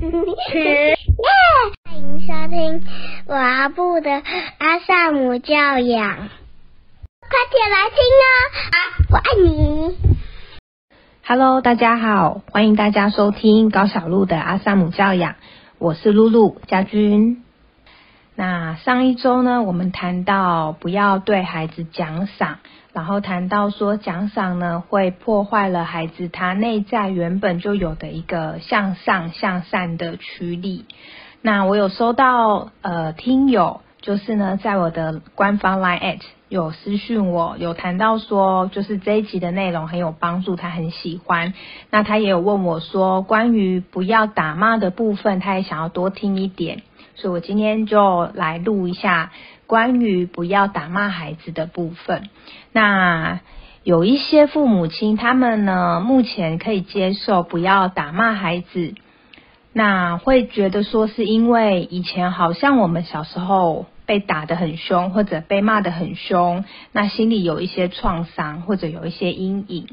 欢迎收听阿布的阿萨姆教养，快点来听哦！啊，我爱你。Hello，大家好，欢迎大家收听高小璐的阿萨姆教养，我是露露家君。那上一周呢，我们谈到不要对孩子奖赏。然后谈到说奖赏呢，会破坏了孩子他内在原本就有的一个向上向善的驱力。那我有收到呃听友，就是呢在我的官方 line at 有私讯我，有谈到说就是这一集的内容很有帮助，他很喜欢。那他也有问我说关于不要打骂的部分，他也想要多听一点，所以我今天就来录一下。关于不要打骂孩子的部分，那有一些父母亲，他们呢目前可以接受不要打骂孩子，那会觉得说是因为以前好像我们小时候被打得很凶，或者被骂得很凶，那心里有一些创伤，或者有一些阴影。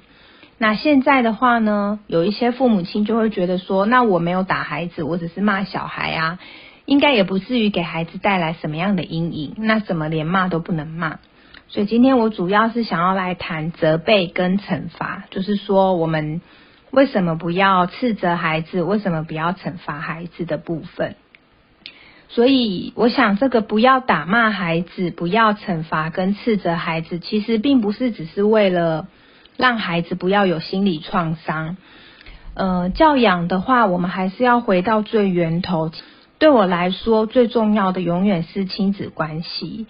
那现在的话呢，有一些父母亲就会觉得说，那我没有打孩子，我只是骂小孩啊。应该也不至于给孩子带来什么样的阴影，那怎么连骂都不能骂？所以今天我主要是想要来谈责备跟惩罚，就是说我们为什么不要斥责孩子，为什么不要惩罚孩子的部分。所以我想，这个不要打骂孩子，不要惩罚跟斥责孩子，其实并不是只是为了让孩子不要有心理创伤。呃，教养的话，我们还是要回到最源头。对我来说，最重要的永远是亲子关系。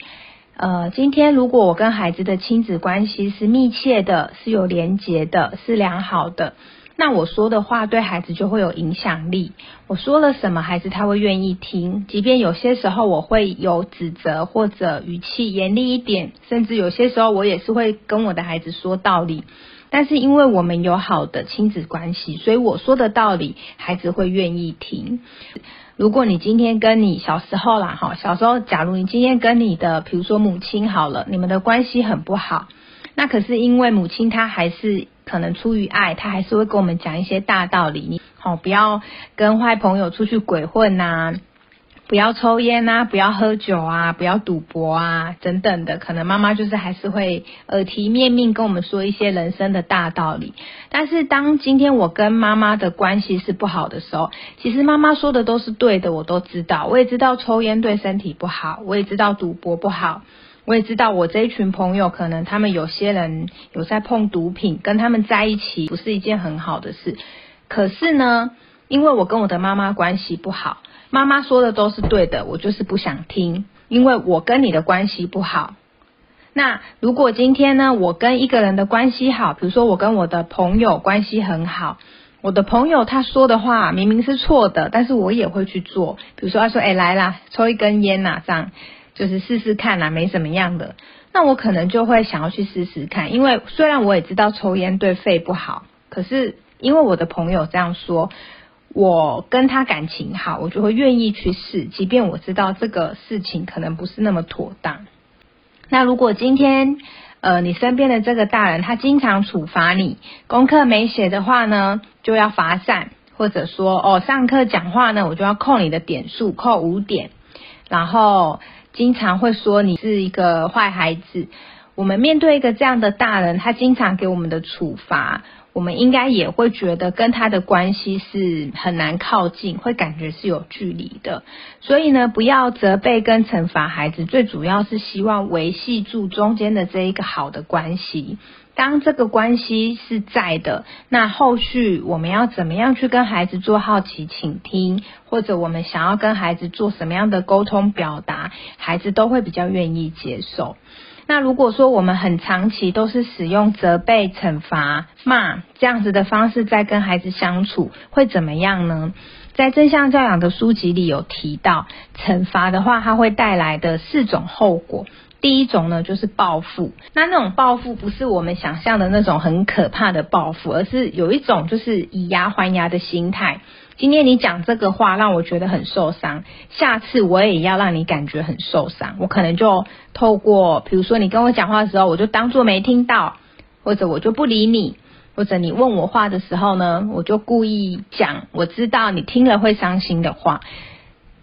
呃，今天如果我跟孩子的亲子关系是密切的，是有连结的，是良好的，那我说的话对孩子就会有影响力。我说了什么，孩子他会愿意听，即便有些时候我会有指责或者语气严厉一点，甚至有些时候我也是会跟我的孩子说道理。但是因为我们有好的亲子关系，所以我说的道理，孩子会愿意听。如果你今天跟你小时候啦，哈，小时候，假如你今天跟你的，比如说母亲好了，你们的关系很不好，那可是因为母亲她还是可能出于爱，她还是会跟我们讲一些大道理，你好，不要跟坏朋友出去鬼混呐。不要抽烟啊，不要喝酒啊，不要赌博啊，等等的，可能妈妈就是还是会耳提面命跟我们说一些人生的大道理。但是当今天我跟妈妈的关系是不好的时候，其实妈妈说的都是对的，我都知道。我也知道抽烟对身体不好，我也知道赌博不好，我也知道我这一群朋友可能他们有些人有在碰毒品，跟他们在一起不是一件很好的事。可是呢，因为我跟我的妈妈关系不好。妈妈说的都是对的，我就是不想听，因为我跟你的关系不好。那如果今天呢，我跟一个人的关系好，比如说我跟我的朋友关系很好，我的朋友他说的话明明是错的，但是我也会去做。比如说他说：“哎，来啦，抽一根烟呐，这样就是试试看呐，没什么样的。”那我可能就会想要去试试看，因为虽然我也知道抽烟对肺不好，可是因为我的朋友这样说。我跟他感情好，我就会愿意去试，即便我知道这个事情可能不是那么妥当。那如果今天，呃，你身边的这个大人他经常处罚你，功课没写的话呢，就要罚站，或者说哦，上课讲话呢，我就要扣你的点数，扣五点，然后经常会说你是一个坏孩子。我们面对一个这样的大人，他经常给我们的处罚。我们应该也会觉得跟他的关系是很难靠近，会感觉是有距离的。所以呢，不要责备跟惩罚孩子，最主要是希望维系住中间的这一个好的关系。当这个关系是在的，那后续我们要怎么样去跟孩子做好奇倾听，或者我们想要跟孩子做什么样的沟通表达，孩子都会比较愿意接受。那如果说我们很长期都是使用责备、惩罚、骂这样子的方式在跟孩子相处，会怎么样呢？在正向教养的书籍里有提到，惩罚的话，它会带来的四种后果。第一种呢，就是报复。那那种报复不是我们想象的那种很可怕的报复，而是有一种就是以牙还牙的心态。今天你讲这个话让我觉得很受伤，下次我也要让你感觉很受伤。我可能就透过，比如说你跟我讲话的时候，我就当做没听到，或者我就不理你。或者你问我话的时候呢，我就故意讲我知道你听了会伤心的话，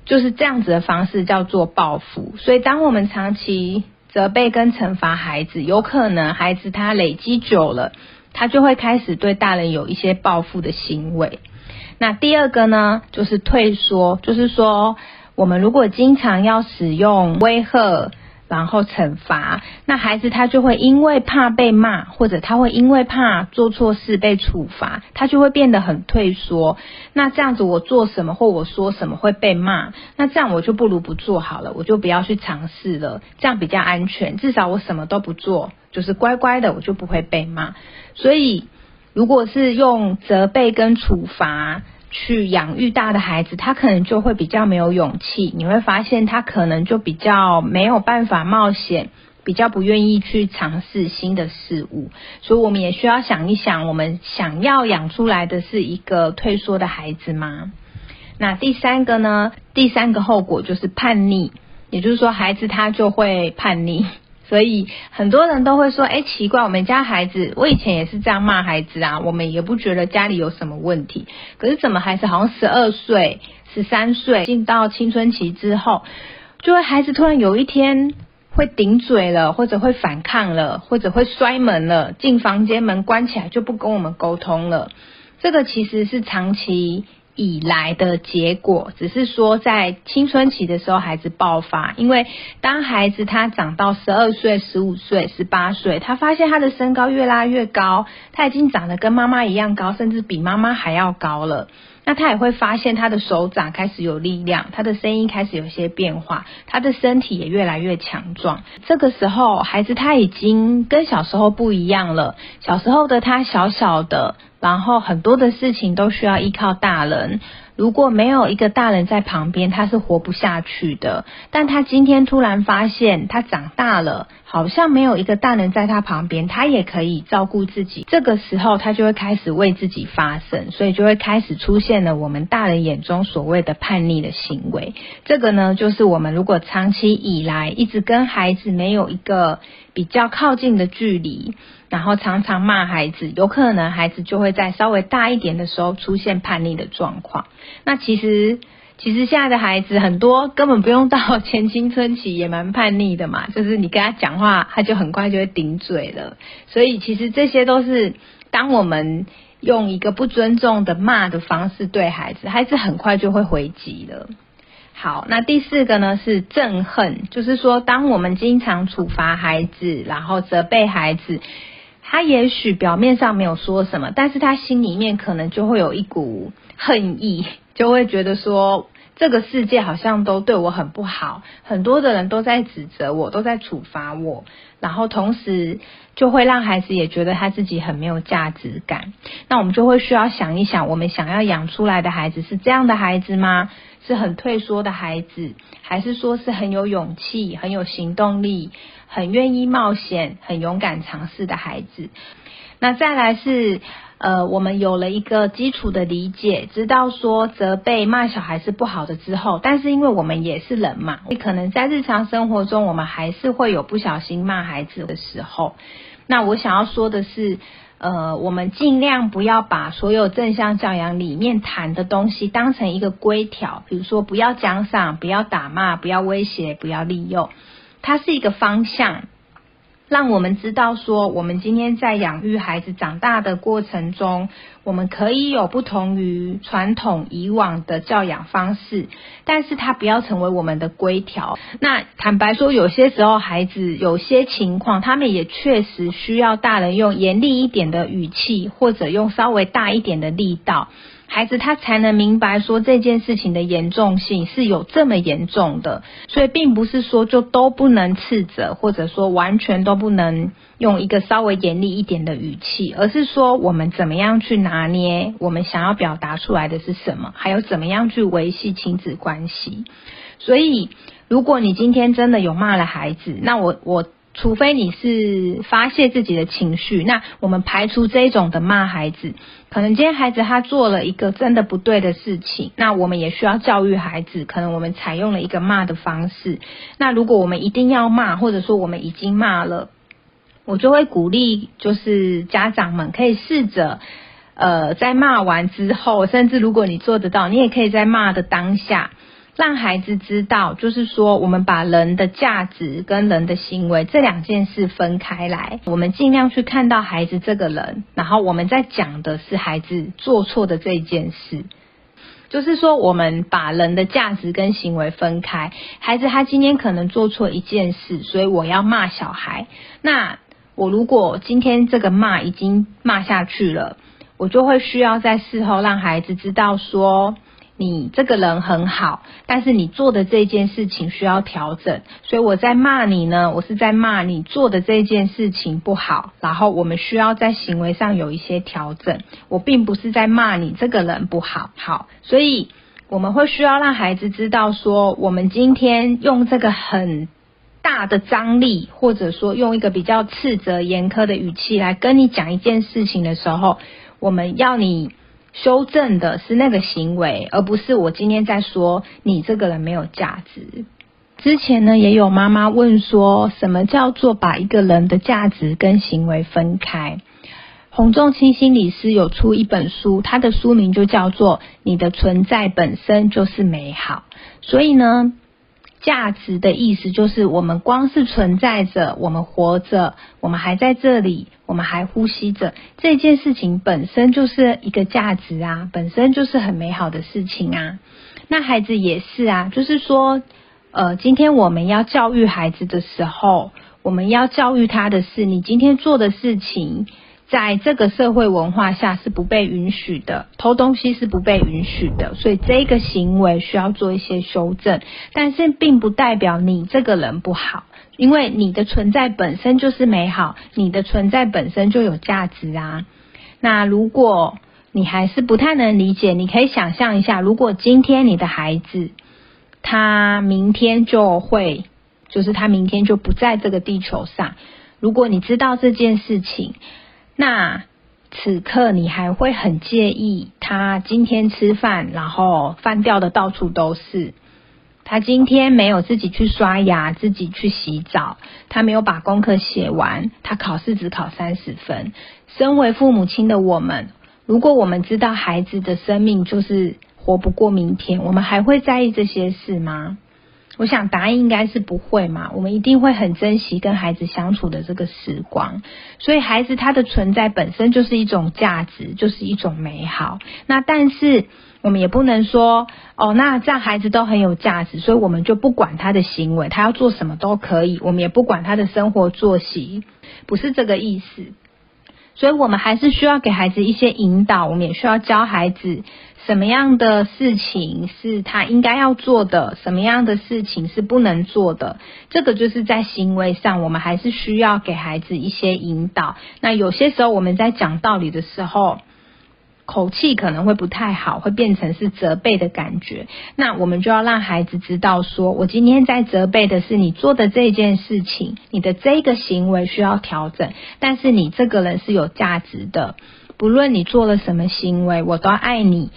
就是这样子的方式叫做报复。所以，当我们长期责备跟惩罚孩子，有可能孩子他累积久了，他就会开始对大人有一些报复的行为。那第二个呢，就是退缩，就是说，我们如果经常要使用威吓。然后惩罚，那孩子他就会因为怕被骂，或者他会因为怕做错事被处罚，他就会变得很退缩。那这样子，我做什么或我说什么会被骂，那这样我就不如不做好了，我就不要去尝试了，这样比较安全。至少我什么都不做，就是乖乖的，我就不会被骂。所以，如果是用责备跟处罚。去养育大的孩子，他可能就会比较没有勇气。你会发现他可能就比较没有办法冒险，比较不愿意去尝试新的事物。所以我们也需要想一想，我们想要养出来的是一个退缩的孩子吗？那第三个呢？第三个后果就是叛逆，也就是说孩子他就会叛逆。所以很多人都会说：“哎，奇怪，我们家孩子，我以前也是这样骂孩子啊，我们也不觉得家里有什么问题。可是怎么孩子好像十二岁、十三岁进到青春期之后，就会孩子突然有一天会顶嘴了，或者会反抗了，或者会摔门了，进房间门关起来就不跟我们沟通了。这个其实是长期。”以来的结果，只是说在青春期的时候，孩子爆发。因为当孩子他长到十二岁、十五岁、十八岁，他发现他的身高越拉越高，他已经长得跟妈妈一样高，甚至比妈妈还要高了。那他也会发现他的手掌开始有力量，他的声音开始有些变化，他的身体也越来越强壮。这个时候，孩子他已经跟小时候不一样了。小时候的他小小的。然后很多的事情都需要依靠大人，如果没有一个大人在旁边，他是活不下去的。但他今天突然发现，他长大了，好像没有一个大人在他旁边，他也可以照顾自己。这个时候，他就会开始为自己发声，所以就会开始出现了我们大人眼中所谓的叛逆的行为。这个呢，就是我们如果长期以来一直跟孩子没有一个比较靠近的距离。然后常常骂孩子，有可能孩子就会在稍微大一点的时候出现叛逆的状况。那其实，其实现在的孩子很多根本不用到前青春期也蛮叛逆的嘛，就是你跟他讲话，他就很快就会顶嘴了。所以其实这些都是当我们用一个不尊重的骂的方式对孩子，孩子很快就会回击了。好，那第四个呢是憎恨，就是说当我们经常处罚孩子，然后责备孩子。他也许表面上没有说什么，但是他心里面可能就会有一股恨意，就会觉得说这个世界好像都对我很不好，很多的人都在指责我，都在处罚我，然后同时就会让孩子也觉得他自己很没有价值感。那我们就会需要想一想，我们想要养出来的孩子是这样的孩子吗？是很退缩的孩子，还是说是很有勇气、很有行动力？很愿意冒险、很勇敢尝试的孩子。那再来是，呃，我们有了一个基础的理解，知道说责备骂小孩是不好的之后，但是因为我们也是人嘛，你可能在日常生活中，我们还是会有不小心骂孩子的时候。那我想要说的是，呃，我们尽量不要把所有正向教养里面谈的东西当成一个规条，比如说不要奖赏、不要打骂、不要威胁、不要利用。它是一个方向，让我们知道说，我们今天在养育孩子长大的过程中，我们可以有不同于传统以往的教养方式，但是它不要成为我们的规条。那坦白说，有些时候孩子有些情况，他们也确实需要大人用严厉一点的语气，或者用稍微大一点的力道。孩子他才能明白说这件事情的严重性是有这么严重的，所以并不是说就都不能斥责，或者说完全都不能用一个稍微严厉一点的语气，而是说我们怎么样去拿捏我们想要表达出来的是什么，还有怎么样去维系亲子关系。所以，如果你今天真的有骂了孩子，那我我。除非你是发泄自己的情绪，那我们排除这种的骂孩子。可能今天孩子他做了一个真的不对的事情，那我们也需要教育孩子。可能我们采用了一个骂的方式。那如果我们一定要骂，或者说我们已经骂了，我就会鼓励，就是家长们可以试着，呃，在骂完之后，甚至如果你做得到，你也可以在骂的当下，让孩子知道，就是说，我们把人的价值跟人的行为这两件事分开来，我们尽量去看到孩子这个人，然后我们在讲的是孩子做错的这一件事。就是说，我们把人的价值跟行为分开。孩子他今天可能做错一件事，所以我要骂小孩。那我如果今天这个骂已经骂下去了，我就会需要在事后让孩子知道说。你这个人很好，但是你做的这件事情需要调整，所以我在骂你呢，我是在骂你做的这件事情不好，然后我们需要在行为上有一些调整。我并不是在骂你这个人不好，好，所以我们会需要让孩子知道说，我们今天用这个很大的张力，或者说用一个比较斥责、严苛的语气来跟你讲一件事情的时候，我们要你。修正的是那个行为，而不是我今天在说你这个人没有价值。之前呢，也有妈妈问说，什么叫做把一个人的价值跟行为分开？洪仲清心理师有出一本书，他的书名就叫做《你的存在本身就是美好》。所以呢。价值的意思就是，我们光是存在着，我们活着，我们还在这里，我们还呼吸着，这件事情本身就是一个价值啊，本身就是很美好的事情啊。那孩子也是啊，就是说，呃，今天我们要教育孩子的时候，我们要教育他的是，你今天做的事情。在这个社会文化下是不被允许的，偷东西是不被允许的，所以这个行为需要做一些修正。但是并不代表你这个人不好，因为你的存在本身就是美好，你的存在本身就有价值啊。那如果你还是不太能理解，你可以想象一下，如果今天你的孩子他明天就会，就是他明天就不在这个地球上，如果你知道这件事情。那此刻你还会很介意他今天吃饭，然后饭掉的到处都是。他今天没有自己去刷牙，自己去洗澡，他没有把功课写完，他考试只考三十分。身为父母亲的我们，如果我们知道孩子的生命就是活不过明天，我们还会在意这些事吗？我想答案应该是不会嘛，我们一定会很珍惜跟孩子相处的这个时光，所以孩子他的存在本身就是一种价值，就是一种美好。那但是我们也不能说哦，那这样孩子都很有价值，所以我们就不管他的行为，他要做什么都可以，我们也不管他的生活作息，不是这个意思。所以我们还是需要给孩子一些引导，我们也需要教孩子。什么样的事情是他应该要做的？什么样的事情是不能做的？这个就是在行为上，我们还是需要给孩子一些引导。那有些时候我们在讲道理的时候，口气可能会不太好，会变成是责备的感觉。那我们就要让孩子知道，说我今天在责备的是你做的这件事情，你的这个行为需要调整，但是你这个人是有价值的。不论你做了什么行为，我都爱你；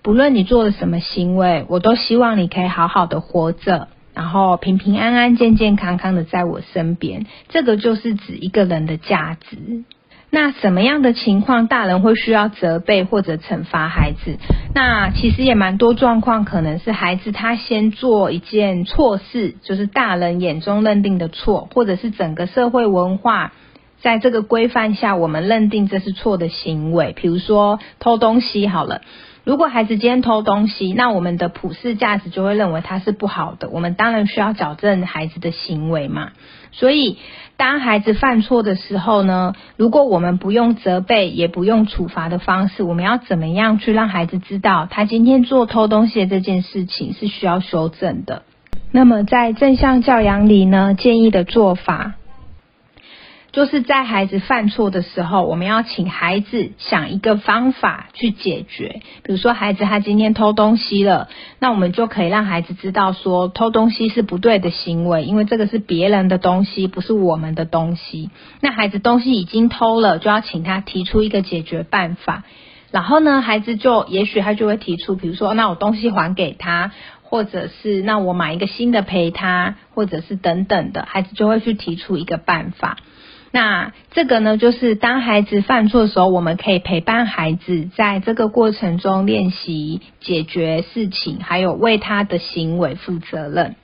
不论你做了什么行为，我都希望你可以好好的活着，然后平平安安、健健康康的在我身边。这个就是指一个人的价值。那什么样的情况，大人会需要责备或者惩罚孩子？那其实也蛮多状况，可能是孩子他先做一件错事，就是大人眼中认定的错，或者是整个社会文化。在这个规范下，我们认定这是错的行为。比如说偷东西，好了，如果孩子今天偷东西，那我们的普世价值就会认为他是不好的。我们当然需要矫正孩子的行为嘛。所以，当孩子犯错的时候呢，如果我们不用责备，也不用处罚的方式，我们要怎么样去让孩子知道，他今天做偷东西的这件事情是需要修正的？那么，在正向教养里呢，建议的做法。就是在孩子犯错的时候，我们要请孩子想一个方法去解决。比如说，孩子他今天偷东西了，那我们就可以让孩子知道说，偷东西是不对的行为，因为这个是别人的东西，不是我们的东西。那孩子东西已经偷了，就要请他提出一个解决办法。然后呢，孩子就也许他就会提出，比如说，那我东西还给他，或者是那我买一个新的陪他，或者是等等的，孩子就会去提出一个办法。那这个呢，就是当孩子犯错的时候，我们可以陪伴孩子在这个过程中练习解决事情，还有为他的行为负责任。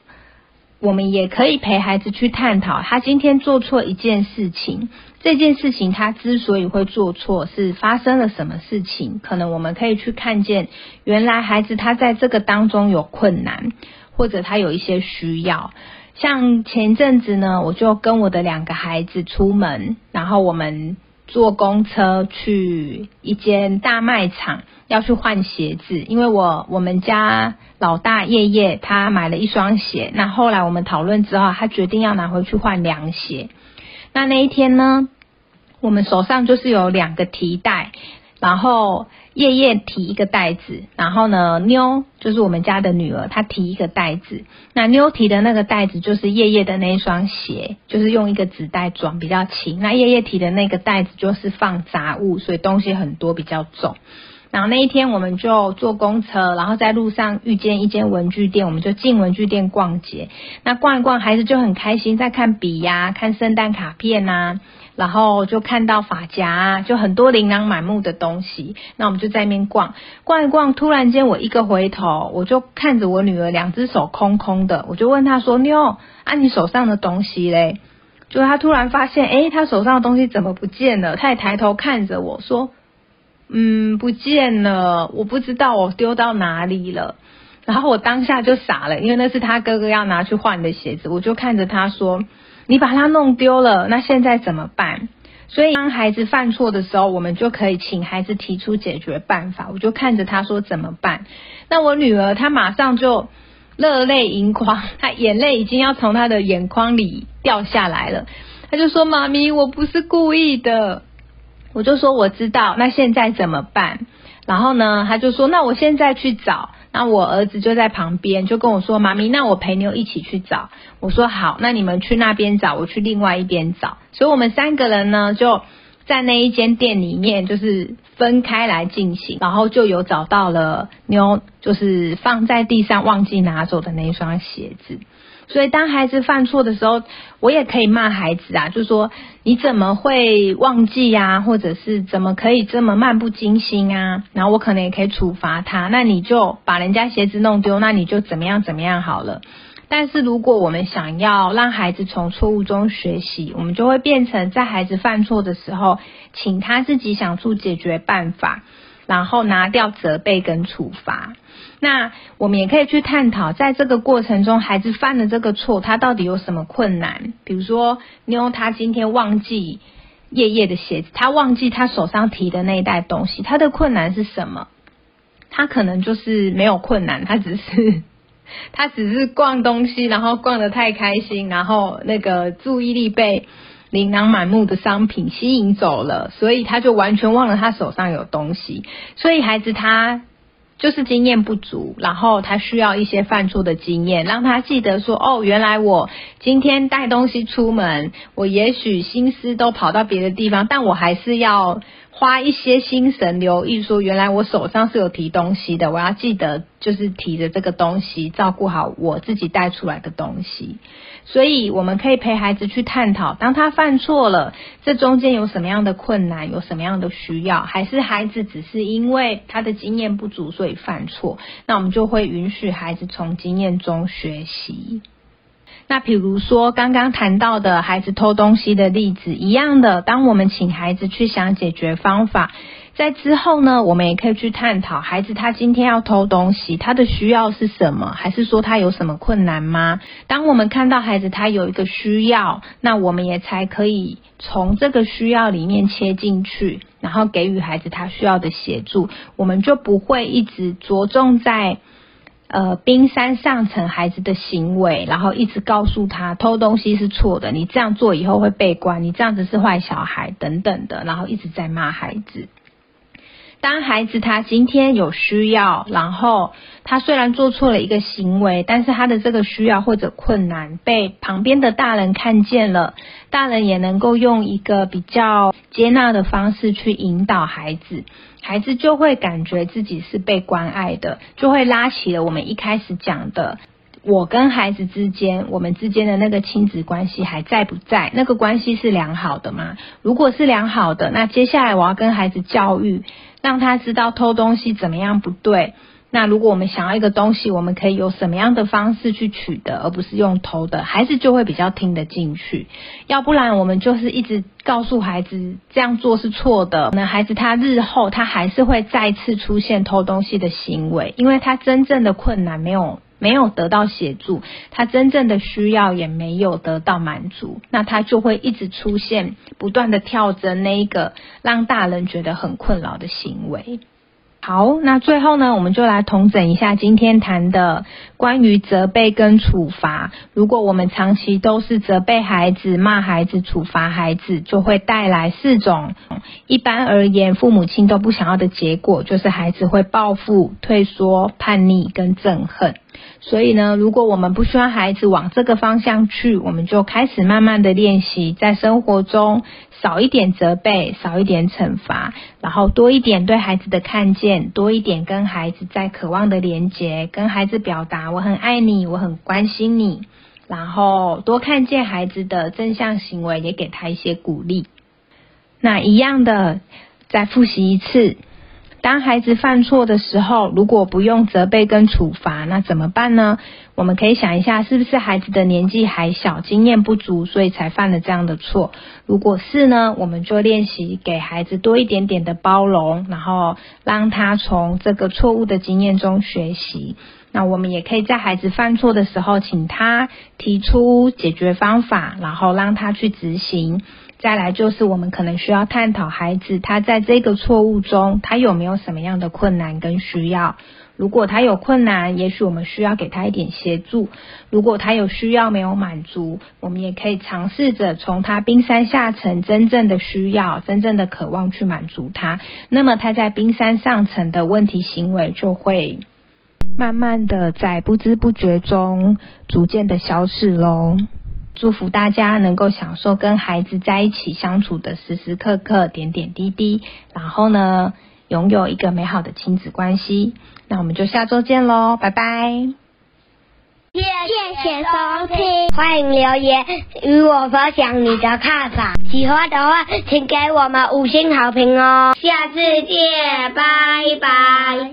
我们也可以陪孩子去探讨，他今天做错一件事情，这件事情他之所以会做错，是发生了什么事情？可能我们可以去看见，原来孩子他在这个当中有困难，或者他有一些需要。像前阵子呢，我就跟我的两个孩子出门，然后我们坐公车去一间大卖场。要去换鞋子，因为我我们家老大叶叶他买了一双鞋，那后来我们讨论之后，他决定要拿回去换凉鞋。那那一天呢，我们手上就是有两个提袋，然后叶叶提一个袋子，然后呢妞就是我们家的女儿，她提一个袋子。那妞提的那个袋子就是叶叶的那一双鞋，就是用一个纸袋装，比较轻。那叶叶提的那个袋子就是放杂物，所以东西很多，比较重。然后那一天我们就坐公车，然后在路上遇见一间文具店，我们就进文具店逛街。那逛一逛，孩子就很开心，在看笔呀，看圣诞卡片呐，然后就看到发夹，就很多琳琅满目的东西。那我们就在那边逛，逛一逛，突然间我一个回头，我就看着我女儿两只手空空的，我就问她说：“妞，啊你手上的东西嘞？”就她突然发现，哎，她手上的东西怎么不见了？她也抬头看着我说。嗯，不见了，我不知道我丢到哪里了。然后我当下就傻了，因为那是他哥哥要拿去换的鞋子，我就看着他说：“你把它弄丢了，那现在怎么办？”所以当孩子犯错的时候，我们就可以请孩子提出解决办法。我就看着他说：“怎么办？”那我女儿她马上就热泪盈眶，她眼泪已经要从她的眼眶里掉下来了。她就说：“妈咪，我不是故意的。”我就说我知道，那现在怎么办？然后呢，他就说那我现在去找。那我儿子就在旁边，就跟我说妈咪，那我陪妞一起去找。我说好，那你们去那边找，我去另外一边找。所以我们三个人呢，就在那一间店里面，就是分开来进行，然后就有找到了妞，就是放在地上忘记拿走的那一双鞋子。所以，当孩子犯错的时候，我也可以骂孩子啊，就说你怎么会忘记呀，或者是怎么可以这么漫不经心啊？然后我可能也可以处罚他，那你就把人家鞋子弄丢，那你就怎么样怎么样好了。但是如果我们想要让孩子从错误中学习，我们就会变成在孩子犯错的时候，请他自己想出解决办法，然后拿掉责备跟处罚。那我们也可以去探讨，在这个过程中，孩子犯了这个错，他到底有什么困难？比如说，妞他今天忘记叶叶的鞋子，他忘记他手上提的那一袋东西，他的困难是什么？他可能就是没有困难，他只是 他只是逛东西，然后逛得太开心，然后那个注意力被琳琅满目的商品吸引走了，所以他就完全忘了他手上有东西。所以孩子他。就是经验不足，然后他需要一些犯错的经验，让他记得说，哦，原来我今天带东西出门，我也许心思都跑到别的地方，但我还是要花一些心神留意，说原来我手上是有提东西的，我要记得就是提着这个东西，照顾好我自己带出来的东西。所以我们可以陪孩子去探讨，当他犯错了，这中间有什么样的困难，有什么样的需要，还是孩子只是因为他的经验不足所以犯错？那我们就会允许孩子从经验中学习。那比如说刚刚谈到的孩子偷东西的例子一样的，当我们请孩子去想解决方法。在之后呢，我们也可以去探讨孩子他今天要偷东西，他的需要是什么？还是说他有什么困难吗？当我们看到孩子他有一个需要，那我们也才可以从这个需要里面切进去，然后给予孩子他需要的协助。我们就不会一直着重在呃冰山上层孩子的行为，然后一直告诉他偷东西是错的，你这样做以后会被关，你这样子是坏小孩等等的，然后一直在骂孩子。当孩子他今天有需要，然后他虽然做错了一个行为，但是他的这个需要或者困难被旁边的大人看见了，大人也能够用一个比较接纳的方式去引导孩子，孩子就会感觉自己是被关爱的，就会拉起了我们一开始讲的我跟孩子之间，我们之间的那个亲子关系还在不在？那个关系是良好的吗？如果是良好的，那接下来我要跟孩子教育，让他知道偷东西怎么样不对。那如果我们想要一个东西，我们可以有什么样的方式去取得，而不是用偷的，孩子就会比较听得进去。要不然我们就是一直告诉孩子这样做是错的，那孩子他日后他还是会再次出现偷东西的行为，因为他真正的困难没有没有得到协助，他真正的需要也没有得到满足，那他就会一直出现不断的跳针那一个让大人觉得很困扰的行为。好，那最后呢，我们就来统整一下今天谈的关于责备跟处罚。如果我们长期都是责备孩子、骂孩子、处罚孩子，就会带来四种一般而言父母亲都不想要的结果，就是孩子会报复、退缩、叛逆跟憎恨。所以呢，如果我们不希望孩子往这个方向去，我们就开始慢慢的练习，在生活中少一点责备，少一点惩罚，然后多一点对孩子的看见，多一点跟孩子在渴望的连接，跟孩子表达我很爱你，我很关心你，然后多看见孩子的正向行为，也给他一些鼓励。那一样的，再复习一次。当孩子犯错的时候，如果不用责备跟处罚，那怎么办呢？我们可以想一下，是不是孩子的年纪还小，经验不足，所以才犯了这样的错？如果是呢，我们就练习给孩子多一点点的包容，然后让他从这个错误的经验中学习。那我们也可以在孩子犯错的时候，请他提出解决方法，然后让他去执行。再来就是我们可能需要探讨孩子他在这个错误中他有没有什么样的困难跟需要。如果他有困难，也许我们需要给他一点协助；如果他有需要没有满足，我们也可以尝试着从他冰山下层真正的需要、真正的渴望去满足他。那么他在冰山上层的问题行为就会慢慢的在不知不觉中逐渐的消失喽。祝福大家能够享受跟孩子在一起相处的时时刻刻、点点滴滴，然后呢，拥有一个美好的亲子关系。那我们就下周见喽，拜拜！谢谢收听，欢迎留言与我分享你的看法。喜欢的话，请给我们五星好评哦。下次见，拜拜。